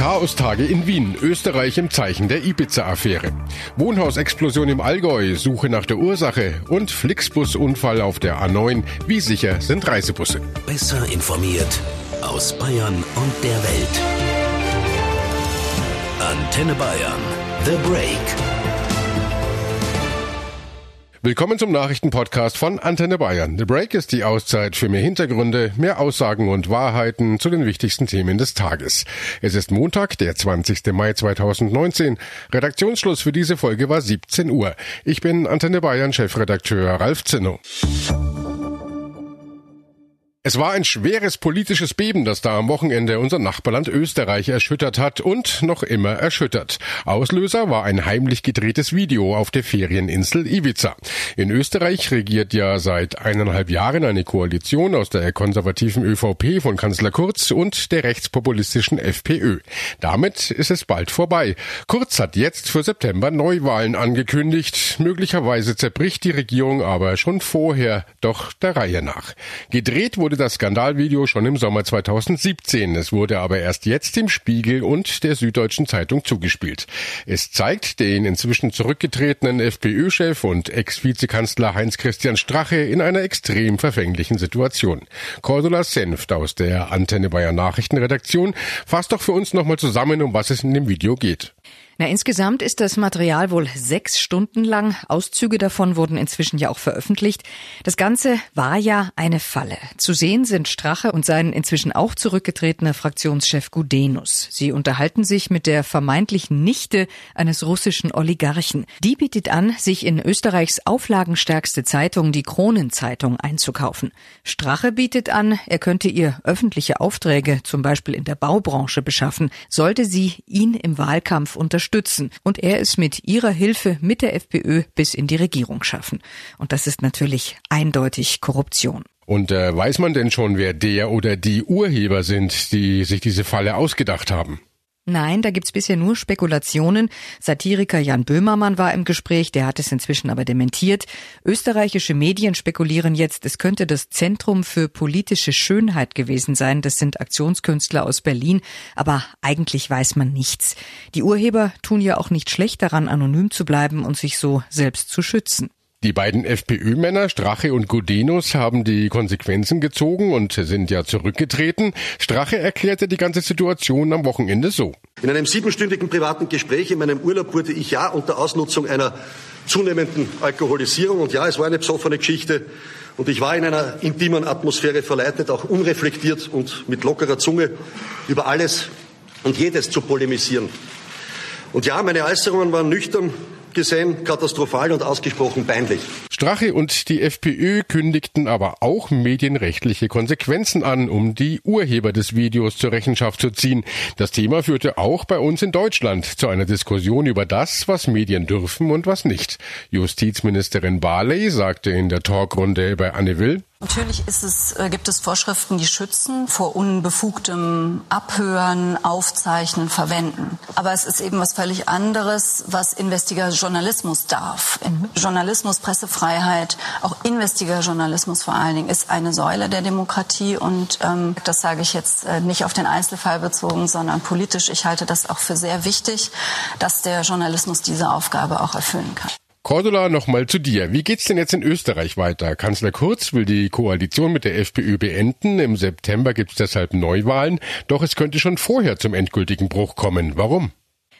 Chaostage in Wien, Österreich im Zeichen der Ibiza-Affäre. Wohnhausexplosion im Allgäu, Suche nach der Ursache und Flixbus-Unfall auf der A9. Wie sicher sind Reisebusse? Besser informiert aus Bayern und der Welt. Antenne Bayern. The Break. Willkommen zum Nachrichtenpodcast von Antenne Bayern. The Break ist die Auszeit für mehr Hintergründe, mehr Aussagen und Wahrheiten zu den wichtigsten Themen des Tages. Es ist Montag, der 20. Mai 2019. Redaktionsschluss für diese Folge war 17 Uhr. Ich bin Antenne Bayern Chefredakteur Ralf Zinno. Es war ein schweres politisches Beben, das da am Wochenende unser Nachbarland Österreich erschüttert hat und noch immer erschüttert. Auslöser war ein heimlich gedrehtes Video auf der Ferieninsel Ibiza. In Österreich regiert ja seit eineinhalb Jahren eine Koalition aus der konservativen ÖVP von Kanzler Kurz und der rechtspopulistischen FPÖ. Damit ist es bald vorbei. Kurz hat jetzt für September Neuwahlen angekündigt. Möglicherweise zerbricht die Regierung aber schon vorher, doch der Reihe nach. Gedreht wurde das Skandalvideo schon im Sommer 2017. Es wurde aber erst jetzt dem Spiegel und der Süddeutschen Zeitung zugespielt. Es zeigt den inzwischen zurückgetretenen FPÖ-Chef und Ex-Vizekanzler Heinz-Christian Strache in einer extrem verfänglichen Situation. Cordula Senft aus der Antenne Bayern Nachrichtenredaktion fasst doch für uns nochmal zusammen, um was es in dem Video geht. Na, insgesamt ist das Material wohl sechs Stunden lang. Auszüge davon wurden inzwischen ja auch veröffentlicht. Das Ganze war ja eine Falle. Zu sehen sind Strache und sein inzwischen auch zurückgetretener Fraktionschef Gudenus. Sie unterhalten sich mit der vermeintlichen Nichte eines russischen Oligarchen. Die bietet an, sich in Österreichs auflagenstärkste Zeitung, die Kronenzeitung, einzukaufen. Strache bietet an, er könnte ihr öffentliche Aufträge, zum Beispiel in der Baubranche, beschaffen, sollte sie ihn im Wahlkampf unterstützen unterstützen und er es mit ihrer Hilfe mit der FPÖ bis in die Regierung schaffen. Und das ist natürlich eindeutig Korruption. Und äh, weiß man denn schon, wer der oder die Urheber sind, die sich diese Falle ausgedacht haben? Nein, da gibt's bisher nur Spekulationen. Satiriker Jan Böhmermann war im Gespräch, der hat es inzwischen aber dementiert. Österreichische Medien spekulieren jetzt, es könnte das Zentrum für politische Schönheit gewesen sein. Das sind Aktionskünstler aus Berlin, aber eigentlich weiß man nichts. Die Urheber tun ja auch nicht schlecht daran, anonym zu bleiben und sich so selbst zu schützen. Die beiden FPÖ-Männer Strache und Gudenus haben die Konsequenzen gezogen und sind ja zurückgetreten. Strache erklärte die ganze Situation am Wochenende so. In einem siebenstündigen privaten Gespräch in meinem Urlaub wurde ich ja unter Ausnutzung einer zunehmenden Alkoholisierung und ja, es war eine besoffene Geschichte und ich war in einer intimen Atmosphäre verleitet, auch unreflektiert und mit lockerer Zunge über alles und jedes zu polemisieren. Und ja, meine Äußerungen waren nüchtern, gesehen katastrophal und ausgesprochen peinlich. Strache und die FPÖ kündigten aber auch medienrechtliche Konsequenzen an, um die Urheber des Videos zur Rechenschaft zu ziehen. Das Thema führte auch bei uns in Deutschland zu einer Diskussion über das, was Medien dürfen und was nicht. Justizministerin Barley sagte in der Talkrunde bei Anne Will, Natürlich es, äh, gibt es Vorschriften, die schützen vor unbefugtem Abhören, Aufzeichnen, Verwenden. Aber es ist eben was völlig anderes, was investigativer Journalismus darf. Journalismus, Pressefreiheit, auch investigativer Journalismus vor allen Dingen, ist eine Säule der Demokratie. Und ähm, das sage ich jetzt äh, nicht auf den Einzelfall bezogen, sondern politisch. Ich halte das auch für sehr wichtig, dass der Journalismus diese Aufgabe auch erfüllen kann. Cordula, nochmal zu dir. Wie geht's denn jetzt in Österreich weiter? Kanzler Kurz will die Koalition mit der FPÖ beenden. Im September gibt's deshalb Neuwahlen. Doch es könnte schon vorher zum endgültigen Bruch kommen. Warum?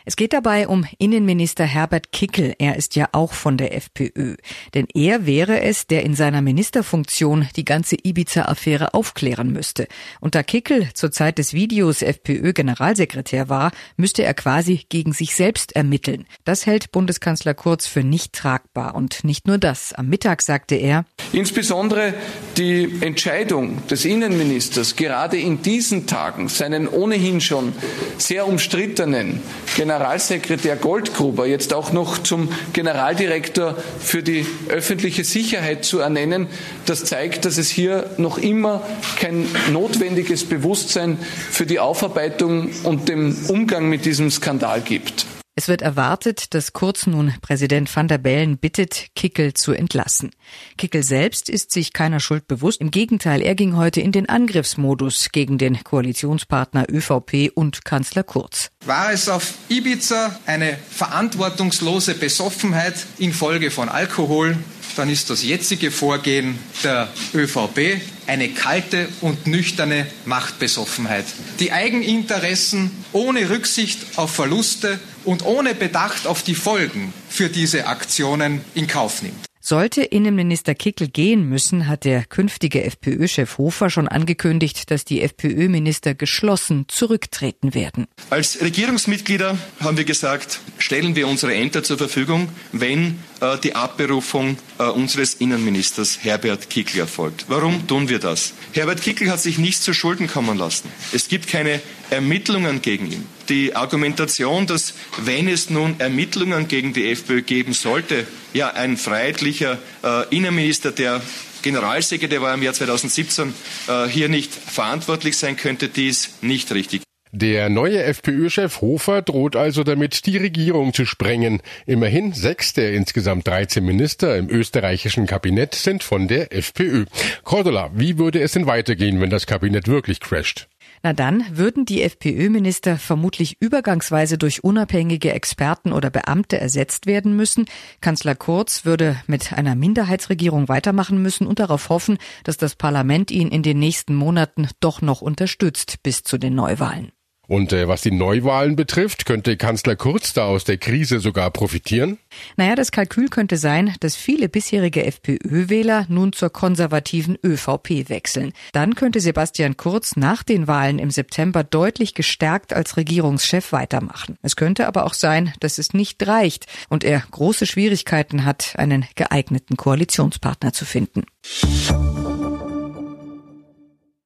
Es geht dabei um Innenminister Herbert Kickel. Er ist ja auch von der FPÖ. Denn er wäre es, der in seiner Ministerfunktion die ganze Ibiza-Affäre aufklären müsste. Und da Kickel zur Zeit des Videos FPÖ-Generalsekretär war, müsste er quasi gegen sich selbst ermitteln. Das hält Bundeskanzler Kurz für nicht tragbar. Und nicht nur das. Am Mittag sagte er, Insbesondere die Entscheidung des Innenministers, gerade in diesen Tagen seinen ohnehin schon sehr umstrittenen Generalsekretär Goldgruber jetzt auch noch zum Generaldirektor für die öffentliche Sicherheit zu ernennen, das zeigt, dass es hier noch immer kein notwendiges Bewusstsein für die Aufarbeitung und den Umgang mit diesem Skandal gibt. Es wird erwartet, dass Kurz nun Präsident van der Bellen bittet, Kickel zu entlassen. Kickel selbst ist sich keiner Schuld bewusst. Im Gegenteil, er ging heute in den Angriffsmodus gegen den Koalitionspartner ÖVP und Kanzler Kurz. War es auf Ibiza eine verantwortungslose Besoffenheit infolge von Alkohol, dann ist das jetzige Vorgehen der ÖVP eine kalte und nüchterne Machtbesoffenheit, die Eigeninteressen ohne Rücksicht auf Verluste und ohne Bedacht auf die Folgen für diese Aktionen in Kauf nimmt. Sollte Innenminister Kickel gehen müssen, hat der künftige FPÖ-Chef Hofer schon angekündigt, dass die FPÖ-Minister geschlossen zurücktreten werden. Als Regierungsmitglieder haben wir gesagt, stellen wir unsere Ämter zur Verfügung, wenn äh, die Abberufung äh, unseres Innenministers Herbert Kickel erfolgt. Warum tun wir das? Herbert Kickel hat sich nichts zu Schulden kommen lassen. Es gibt keine Ermittlungen gegen ihn. Die Argumentation, dass wenn es nun Ermittlungen gegen die FPÖ geben sollte, ja ein freiheitlicher äh, Innenminister, der Generalsekretär war im Jahr 2017, äh, hier nicht verantwortlich sein könnte, die ist nicht richtig. Der neue FPÖ-Chef Hofer droht also damit, die Regierung zu sprengen. Immerhin sechs der insgesamt 13 Minister im österreichischen Kabinett sind von der FPÖ. Cordula, wie würde es denn weitergehen, wenn das Kabinett wirklich crasht? Na dann würden die FPÖ-Minister vermutlich übergangsweise durch unabhängige Experten oder Beamte ersetzt werden müssen. Kanzler Kurz würde mit einer Minderheitsregierung weitermachen müssen und darauf hoffen, dass das Parlament ihn in den nächsten Monaten doch noch unterstützt bis zu den Neuwahlen. Und äh, was die Neuwahlen betrifft, könnte Kanzler Kurz da aus der Krise sogar profitieren? Naja, das Kalkül könnte sein, dass viele bisherige FPÖ-Wähler nun zur konservativen ÖVP wechseln. Dann könnte Sebastian Kurz nach den Wahlen im September deutlich gestärkt als Regierungschef weitermachen. Es könnte aber auch sein, dass es nicht reicht und er große Schwierigkeiten hat, einen geeigneten Koalitionspartner zu finden.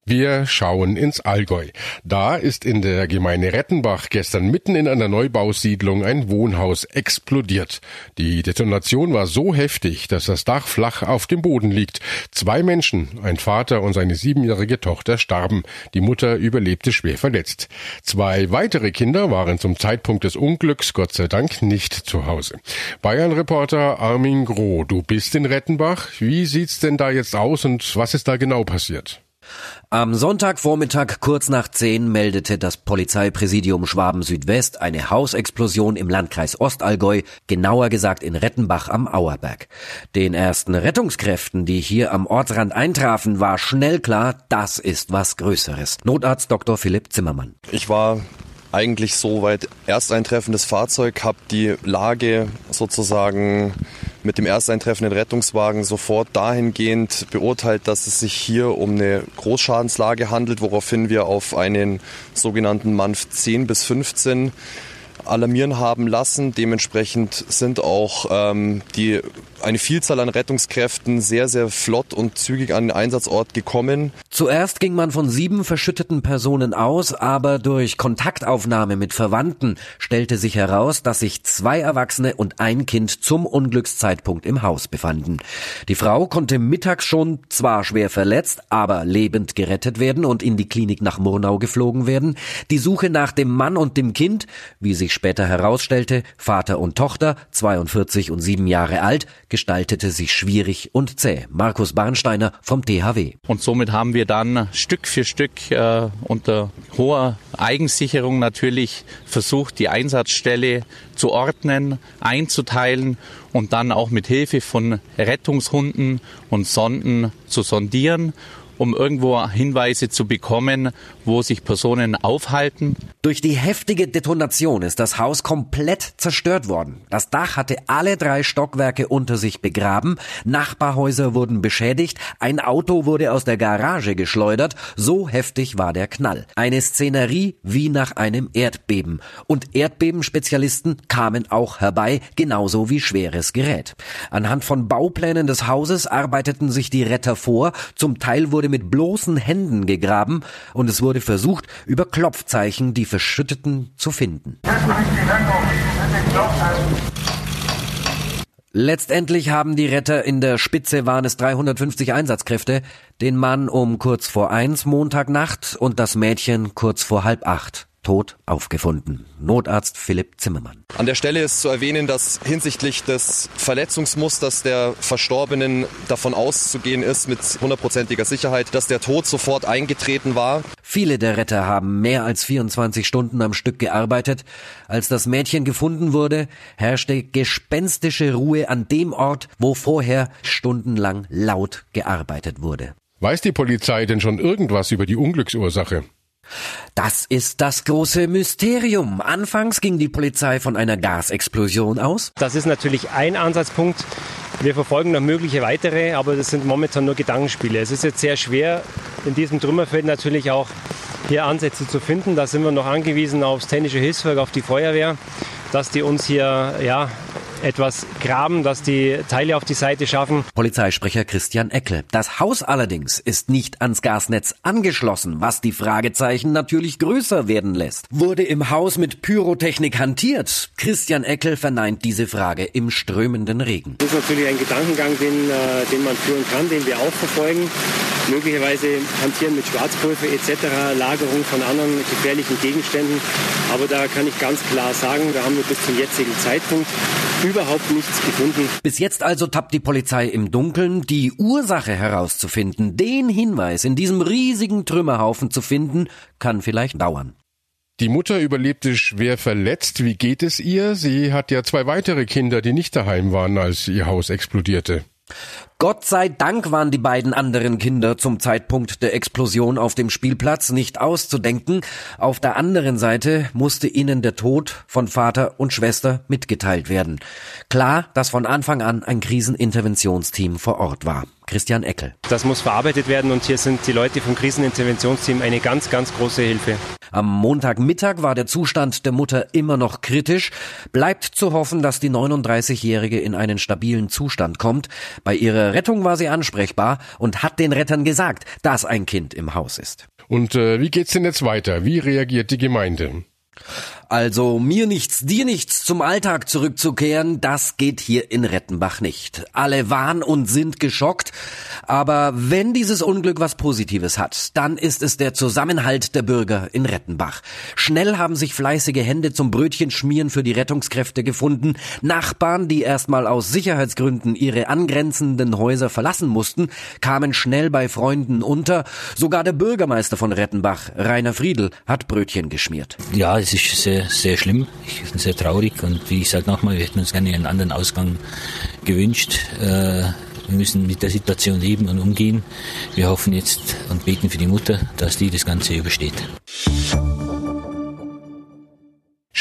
Wir schauen ins Allgäu. Da ist in der Gemeinde Rettenbach gestern mitten in einer Neubausiedlung ein Wohnhaus explodiert. Die Detonation war so heftig, dass das Dach flach auf dem Boden liegt. Zwei Menschen, ein Vater und seine siebenjährige Tochter, starben. Die Mutter überlebte schwer verletzt. Zwei weitere Kinder waren zum Zeitpunkt des Unglücks Gott sei Dank nicht zu Hause. Bayern-Reporter Armin Groh, du bist in Rettenbach. Wie sieht's denn da jetzt aus und was ist da genau passiert? Am Sonntagvormittag kurz nach zehn meldete das Polizeipräsidium Schwaben Südwest eine Hausexplosion im Landkreis Ostallgäu, genauer gesagt in Rettenbach am Auerberg. Den ersten Rettungskräften, die hier am Ortsrand eintrafen, war schnell klar, das ist was Größeres. Notarzt Dr. Philipp Zimmermann. Ich war eigentlich soweit ersteintreffendes Fahrzeug, habe die Lage sozusagen mit dem ersteintreffenden Rettungswagen sofort dahingehend beurteilt, dass es sich hier um eine Großschadenslage handelt, woraufhin wir auf einen sogenannten MANF 10 bis 15 alarmieren haben lassen. Dementsprechend sind auch ähm, die eine Vielzahl an Rettungskräften sehr, sehr flott und zügig an den Einsatzort gekommen. Zuerst ging man von sieben verschütteten Personen aus, aber durch Kontaktaufnahme mit Verwandten stellte sich heraus, dass sich zwei Erwachsene und ein Kind zum Unglückszeitpunkt im Haus befanden. Die Frau konnte mittags schon zwar schwer verletzt, aber lebend gerettet werden und in die Klinik nach Murnau geflogen werden. Die Suche nach dem Mann und dem Kind, wie sich später herausstellte, Vater und Tochter, 42 und sieben Jahre alt, gestaltete sich schwierig und zäh. Markus Barnsteiner vom THW. Und somit haben wir dann Stück für Stück äh, unter hoher Eigensicherung natürlich versucht, die Einsatzstelle zu ordnen, einzuteilen und dann auch mit Hilfe von Rettungshunden und Sonden zu sondieren um irgendwo Hinweise zu bekommen, wo sich Personen aufhalten. Durch die heftige Detonation ist das Haus komplett zerstört worden. Das Dach hatte alle drei Stockwerke unter sich begraben, Nachbarhäuser wurden beschädigt, ein Auto wurde aus der Garage geschleudert, so heftig war der Knall. Eine Szenerie wie nach einem Erdbeben. Und Erdbebenspezialisten kamen auch herbei, genauso wie schweres Gerät. Anhand von Bauplänen des Hauses arbeiteten sich die Retter vor, zum Teil wurde wurde mit bloßen Händen gegraben und es wurde versucht, über Klopfzeichen die Verschütteten zu finden. Letztendlich haben die Retter in der Spitze waren es 350 Einsatzkräfte, den Mann um kurz vor eins Montagnacht und das Mädchen kurz vor halb acht. Tot aufgefunden. Notarzt Philipp Zimmermann. An der Stelle ist zu erwähnen, dass hinsichtlich des Verletzungsmusters der Verstorbenen davon auszugehen ist mit hundertprozentiger Sicherheit, dass der Tod sofort eingetreten war. Viele der Retter haben mehr als 24 Stunden am Stück gearbeitet. Als das Mädchen gefunden wurde, herrschte gespenstische Ruhe an dem Ort, wo vorher stundenlang laut gearbeitet wurde. Weiß die Polizei denn schon irgendwas über die Unglücksursache? Das ist das große Mysterium. Anfangs ging die Polizei von einer Gasexplosion aus. Das ist natürlich ein Ansatzpunkt. Wir verfolgen noch mögliche weitere, aber das sind momentan nur Gedankenspiele. Es ist jetzt sehr schwer, in diesem Trümmerfeld natürlich auch hier Ansätze zu finden. Da sind wir noch angewiesen aufs technische Hilfswerk, auf die Feuerwehr, dass die uns hier ja, etwas graben, dass die Teile auf die Seite schaffen. Polizeisprecher Christian Eckel. Das Haus allerdings ist nicht ans Gasnetz angeschlossen, was die Fragezeichen natürlich größer werden lässt. Wurde im Haus mit Pyrotechnik hantiert? Christian Eckel verneint diese Frage im strömenden Regen. Das ist natürlich ein Gedankengang, den, äh, den man führen kann, den wir auch verfolgen. Möglicherweise hantieren mit Schwarzpulver etc., Lagerung von anderen gefährlichen Gegenständen. Aber da kann ich ganz klar sagen, da haben wir bis zum jetzigen Zeitpunkt überhaupt nichts gefunden. Bis jetzt also tappt die Polizei im Dunkeln, die Ursache herauszufinden, den Hinweis in diesem riesigen Trümmerhaufen zu finden, kann vielleicht dauern. Die Mutter überlebte schwer verletzt. Wie geht es ihr? Sie hat ja zwei weitere Kinder, die nicht daheim waren, als ihr Haus explodierte. Gott sei Dank waren die beiden anderen Kinder zum Zeitpunkt der Explosion auf dem Spielplatz nicht auszudenken. Auf der anderen Seite musste ihnen der Tod von Vater und Schwester mitgeteilt werden. Klar, dass von Anfang an ein Kriseninterventionsteam vor Ort war. Christian Eckel. Das muss verarbeitet werden und hier sind die Leute vom Kriseninterventionsteam eine ganz, ganz große Hilfe. Am Montagmittag war der Zustand der Mutter immer noch kritisch. Bleibt zu hoffen, dass die 39-Jährige in einen stabilen Zustand kommt. Bei ihrer Rettung war sie ansprechbar und hat den Rettern gesagt, dass ein Kind im Haus ist. Und äh, wie geht's denn jetzt weiter? Wie reagiert die Gemeinde? Also mir nichts, dir nichts zum Alltag zurückzukehren, das geht hier in Rettenbach nicht. Alle waren und sind geschockt, aber wenn dieses Unglück was Positives hat, dann ist es der Zusammenhalt der Bürger in Rettenbach. Schnell haben sich fleißige Hände zum Brötchenschmieren für die Rettungskräfte gefunden. Nachbarn, die erstmal aus Sicherheitsgründen ihre angrenzenden Häuser verlassen mussten, kamen schnell bei Freunden unter. Sogar der Bürgermeister von Rettenbach, Rainer Friedl, hat Brötchen geschmiert. Ja, es ist sehr, sehr schlimm, ich bin sehr traurig und wie ich sage nochmal, wir hätten uns gerne einen anderen Ausgang gewünscht. Äh, wir müssen mit der Situation leben und umgehen. Wir hoffen jetzt und beten für die Mutter, dass die das Ganze übersteht.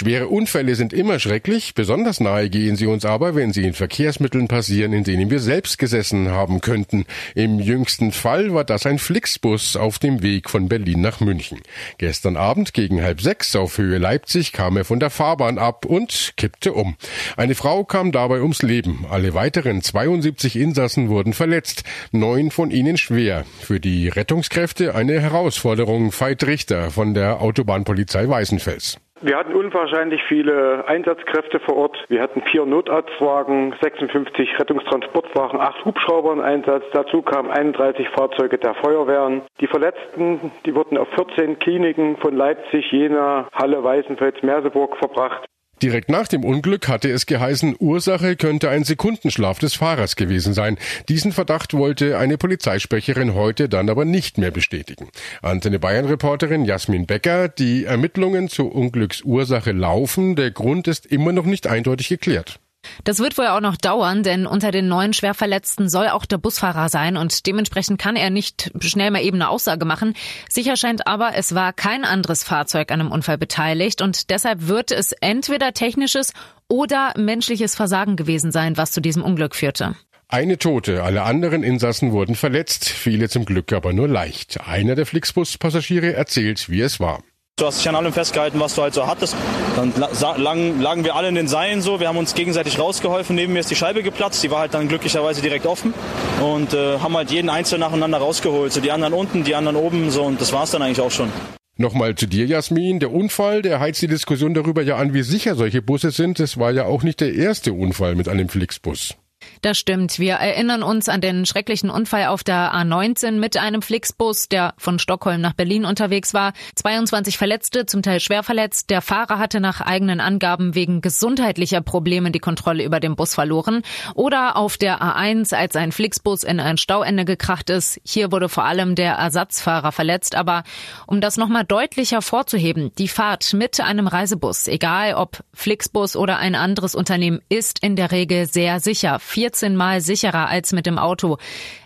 Schwere Unfälle sind immer schrecklich, besonders nahe gehen sie uns aber, wenn sie in Verkehrsmitteln passieren, in denen wir selbst gesessen haben könnten. Im jüngsten Fall war das ein Flixbus auf dem Weg von Berlin nach München. Gestern Abend gegen halb sechs auf Höhe Leipzig kam er von der Fahrbahn ab und kippte um. Eine Frau kam dabei ums Leben. Alle weiteren 72 Insassen wurden verletzt, neun von ihnen schwer. Für die Rettungskräfte eine Herausforderung, Veit Richter von der Autobahnpolizei Weißenfels. Wir hatten unwahrscheinlich viele Einsatzkräfte vor Ort. Wir hatten vier Notarztwagen, 56 Rettungstransportwagen, acht Hubschrauber im Einsatz. Dazu kamen 31 Fahrzeuge der Feuerwehren. Die Verletzten, die wurden auf 14 Kliniken von Leipzig, Jena, Halle, Weißenfels, Merseburg verbracht. Direkt nach dem Unglück hatte es geheißen, Ursache könnte ein Sekundenschlaf des Fahrers gewesen sein. Diesen Verdacht wollte eine Polizeisprecherin heute dann aber nicht mehr bestätigen. Antenne Bayern Reporterin Jasmin Becker, die Ermittlungen zur Unglücksursache laufen, der Grund ist immer noch nicht eindeutig geklärt. Das wird wohl auch noch dauern, denn unter den neuen Schwerverletzten soll auch der Busfahrer sein und dementsprechend kann er nicht schnell mal eben eine Aussage machen. Sicher scheint aber, es war kein anderes Fahrzeug an einem Unfall beteiligt und deshalb wird es entweder technisches oder menschliches Versagen gewesen sein, was zu diesem Unglück führte. Eine Tote, alle anderen Insassen wurden verletzt, viele zum Glück aber nur leicht. Einer der Flixbus-Passagiere erzählt, wie es war. Du hast dich an allem festgehalten, was du halt so hattest. Dann lagen, lagen wir alle in den Seilen so, wir haben uns gegenseitig rausgeholfen. Neben mir ist die Scheibe geplatzt, die war halt dann glücklicherweise direkt offen und äh, haben halt jeden einzeln nacheinander rausgeholt. So die anderen unten, die anderen oben so und das war's dann eigentlich auch schon. Nochmal zu dir, Jasmin. Der Unfall, der heizt die Diskussion darüber ja an, wie sicher solche Busse sind. Es war ja auch nicht der erste Unfall mit einem Flixbus. Das stimmt. Wir erinnern uns an den schrecklichen Unfall auf der A19 mit einem Flixbus, der von Stockholm nach Berlin unterwegs war. 22 Verletzte, zum Teil schwer verletzt. Der Fahrer hatte nach eigenen Angaben wegen gesundheitlicher Probleme die Kontrolle über den Bus verloren. Oder auf der A1, als ein Flixbus in ein Stauende gekracht ist. Hier wurde vor allem der Ersatzfahrer verletzt. Aber um das nochmal deutlicher vorzuheben, die Fahrt mit einem Reisebus, egal ob Flixbus oder ein anderes Unternehmen, ist in der Regel sehr sicher. 14 Mal sicherer als mit dem Auto.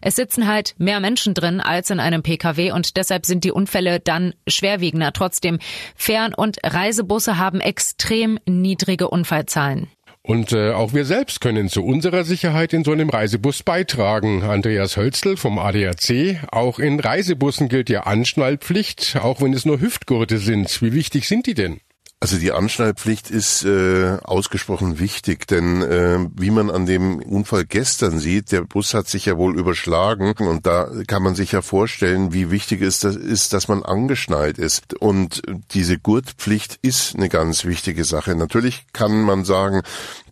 Es sitzen halt mehr Menschen drin als in einem Pkw und deshalb sind die Unfälle dann schwerwiegender. Trotzdem, Fern- und Reisebusse haben extrem niedrige Unfallzahlen. Und äh, auch wir selbst können zu unserer Sicherheit in so einem Reisebus beitragen. Andreas Hölzl vom ADAC. Auch in Reisebussen gilt ja Anschnallpflicht, auch wenn es nur Hüftgurte sind. Wie wichtig sind die denn? Also die Anschnallpflicht ist äh, ausgesprochen wichtig, denn äh, wie man an dem Unfall gestern sieht, der Bus hat sich ja wohl überschlagen und da kann man sich ja vorstellen, wie wichtig es das ist, dass man angeschnallt ist. Und diese Gurtpflicht ist eine ganz wichtige Sache. Natürlich kann man sagen,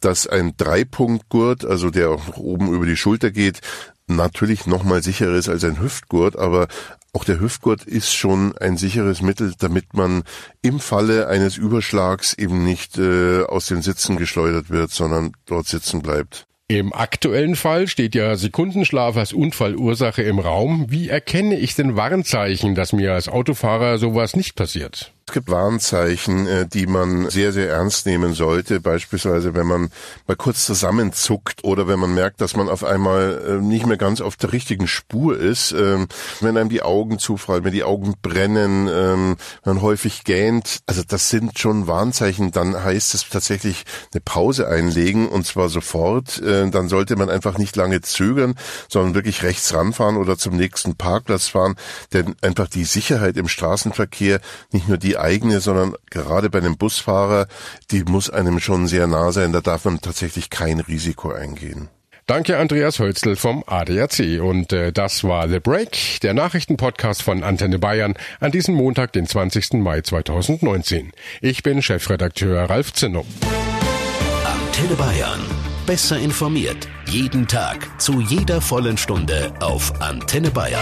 dass ein Dreipunktgurt, also der oben über die Schulter geht, natürlich noch mal sicherer ist als ein Hüftgurt, aber auch der Hüftgurt ist schon ein sicheres Mittel, damit man im Falle eines Überschlags eben nicht äh, aus den Sitzen geschleudert wird, sondern dort sitzen bleibt. Im aktuellen Fall steht ja Sekundenschlaf als Unfallursache im Raum. Wie erkenne ich denn Warnzeichen, dass mir als Autofahrer sowas nicht passiert? Es gibt Warnzeichen, äh, die man sehr, sehr ernst nehmen sollte. Beispielsweise, wenn man mal kurz zusammenzuckt oder wenn man merkt, dass man auf einmal äh, nicht mehr ganz auf der richtigen Spur ist. Ähm, wenn einem die Augen zufallen, wenn die Augen brennen, ähm, man häufig gähnt. Also das sind schon Warnzeichen. Dann heißt es tatsächlich eine Pause einlegen und zwar sofort. Äh, dann sollte man einfach nicht lange zögern, sondern wirklich rechts ranfahren oder zum nächsten Parkplatz fahren. Denn einfach die Sicherheit im Straßenverkehr, nicht nur die die eigene, sondern gerade bei einem Busfahrer, die muss einem schon sehr nah sein. Da darf man tatsächlich kein Risiko eingehen. Danke Andreas Hölzl vom ADAC. Und äh, das war The Break, der Nachrichtenpodcast von Antenne Bayern an diesem Montag, den 20. Mai 2019. Ich bin Chefredakteur Ralf Zinno. Antenne Bayern. Besser informiert. Jeden Tag. Zu jeder vollen Stunde auf Antenne Bayern.